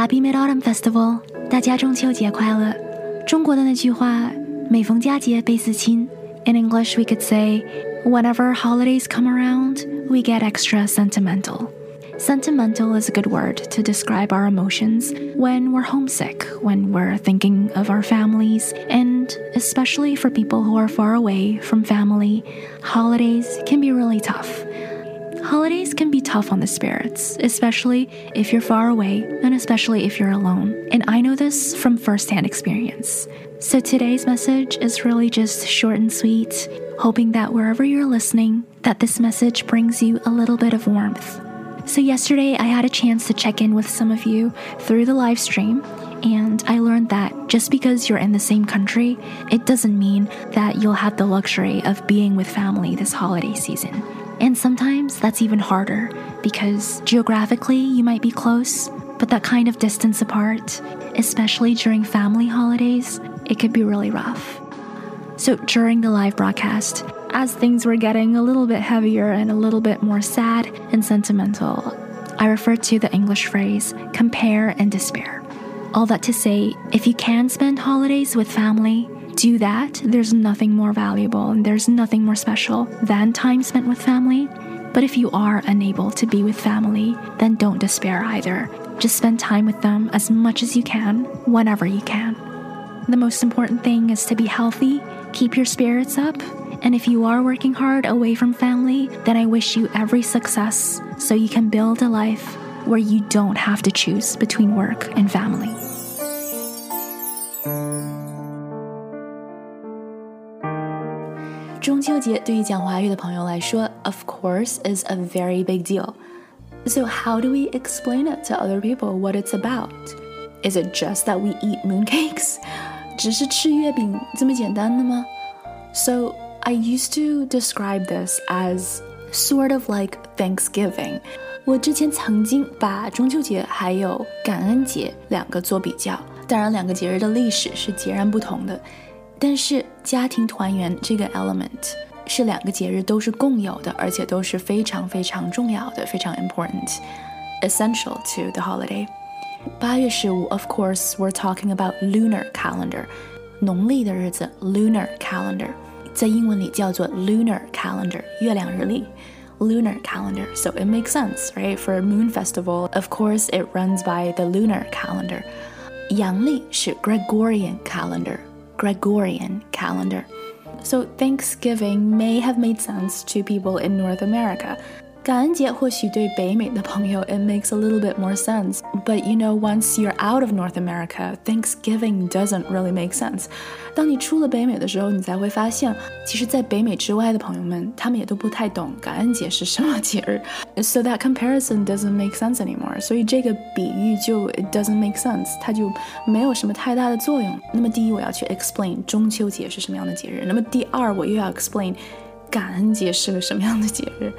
Happy Mid Autumn Festival！大家中秋节快乐！中国的那句话，每逢佳节倍思亲。In English, we could say, whenever holidays come around, we get extra sentimental. Sentimental is a good word to describe our emotions when we're homesick, when we're thinking of our families, and especially for people who are far away from family, holidays can be really tough. Holidays can be tough on the spirits, especially if you're far away and especially if you're alone. And I know this from firsthand experience. So today's message is really just short and sweet, hoping that wherever you're listening, that this message brings you a little bit of warmth. So yesterday I had a chance to check in with some of you through the live stream and I learned that just because you're in the same country, it doesn't mean that you'll have the luxury of being with family this holiday season. And sometimes that's even harder because geographically you might be close, but that kind of distance apart, especially during family holidays, it could be really rough. So during the live broadcast, as things were getting a little bit heavier and a little bit more sad and sentimental, I referred to the English phrase compare and despair. All that to say, if you can spend holidays with family, do that, there's nothing more valuable and there's nothing more special than time spent with family. But if you are unable to be with family, then don't despair either. Just spend time with them as much as you can, whenever you can. The most important thing is to be healthy, keep your spirits up, and if you are working hard away from family, then I wish you every success so you can build a life where you don't have to choose between work and family. 中秋节对于讲华语的朋友来说，of course is a very big deal. So how do we explain it to other people what it's about? Is it just that we eat mooncakes? 只是吃月饼这么简单的吗? So I used to describe this as sort of like Thanksgiving. 我之前曾经把中秋节还有感恩节两个做比较，当然两个节日的历史是截然不同的。 但是家庭团圆这个 element 是两个节日都是共有的，而且都是非常非常重要的，非常 important，essential to the holiday。八月十五，of course we're talking about lunar calendar，农历的日子 lunar calendar，在英文里叫做 lunar calendar，月亮日历。lunar calendar. So it makes sense, right? For a moon festival, of course, it runs by the lunar calendar. 阳历是 Gregorian calendar. Gregorian calendar. So Thanksgiving may have made sense to people in North America. 感恩节或许对北美的朋友 it makes a little bit more sense, but you know once you're out of North America, Thanksgiving doesn't really make sense. 当你出了北美的时候，你才会发现，其实，在北美之外的朋友们，他们也都不太懂感恩节是什么节日。So that comparison doesn't make sense anymore. 所以这个比喻就 it doesn't make sense，它就没有什么太大的作用。那么第一，我要去 explain 中秋节是什么样的节日。那么第二，我又要 explain 感恩节是个什么样的节日。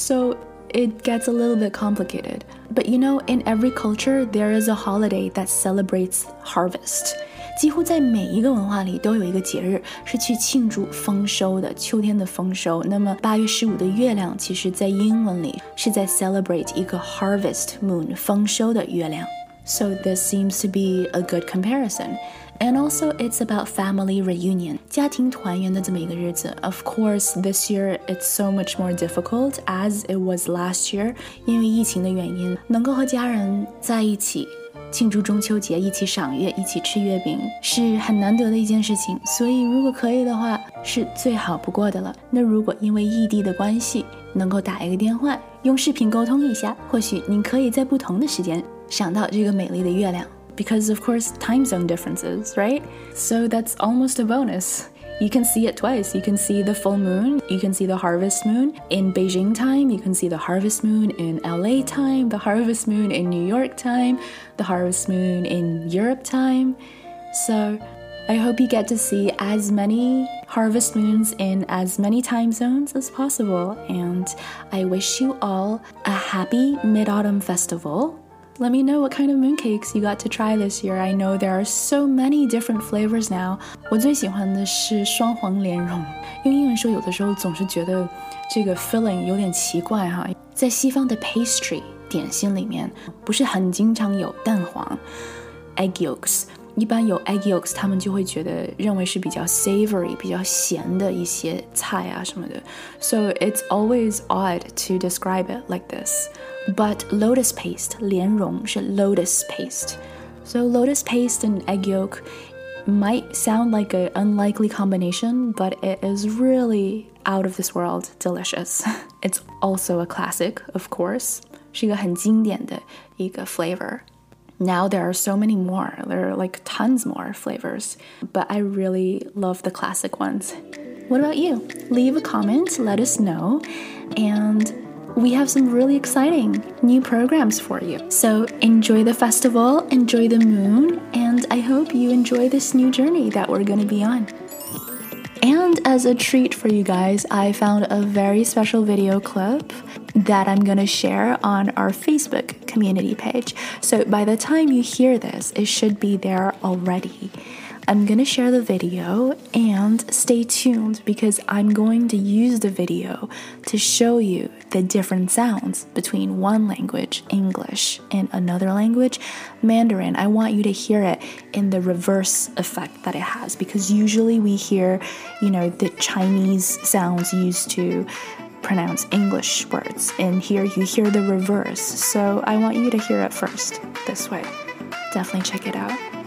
So it gets a little bit complicated. But you know, in every culture, there is a holiday that celebrates harvest. 几乎在每一个文化里都有一个节日是去庆祝丰收的，秋天的丰收。那么八月十五的月亮，其实在英文里是在 celebrate 一个 harvest moon 丰收的月亮。So this seems to be a good comparison. And also, it's about family reunion. 家庭团圆的这么一个日子. Of course, this year it's so much more difficult as it was last year. 因为疫情的原因，能够和家人在一起庆祝中秋节，一起赏月，一起吃月饼，是很难得的一件事情。所以，如果可以的话，是最好不过的了。那如果因为异地的关系，能够打一个电话，用视频沟通一下，或许您可以在不同的时间赏到这个美丽的月亮。Because of course time zone differences, right? So that's almost a bonus. You can see it twice. You can see the full moon, you can see the harvest moon in Beijing time, you can see the harvest moon in LA time, the harvest moon in New York time, the harvest moon in Europe time. So I hope you get to see as many harvest moons in as many time zones as possible, and I wish you all a happy Mid Autumn Festival let me know what kind of mooncakes you got to try this year. I know there are so many different flavors now. 我最喜欢的是双黄莲蓉。用英文说，有的时候总是觉得这个 filling 有点奇怪哈。在西方的 pastry 点心里面不是很经常有蛋黄 egg yolks。 一般有 egg yolks，他们就会觉得认为是比较 savory、比较咸的一些菜啊什么的。So it's always odd to describe it like this. But lotus paste 莲蓉是 lotus paste. So lotus paste and egg yolk might sound like an unlikely combination, but it is really out of this world delicious. It's also a classic, of course. 是一个很经典的一个 flavor. Now there are so many more. There are like tons more flavors, but I really love the classic ones. What about you? Leave a comment, let us know, and we have some really exciting new programs for you. So enjoy the festival, enjoy the moon, and I hope you enjoy this new journey that we're going to be on. And as a treat for you guys, I found a very special video clip that I'm gonna share on our Facebook community page. So by the time you hear this, it should be there already. I'm gonna share the video and stay tuned because I'm going to use the video to show you the different sounds between one language, English, and another language, Mandarin. I want you to hear it in the reverse effect that it has because usually we hear, you know, the Chinese sounds used to pronounce English words, and here you hear the reverse. So I want you to hear it first this way. Definitely check it out.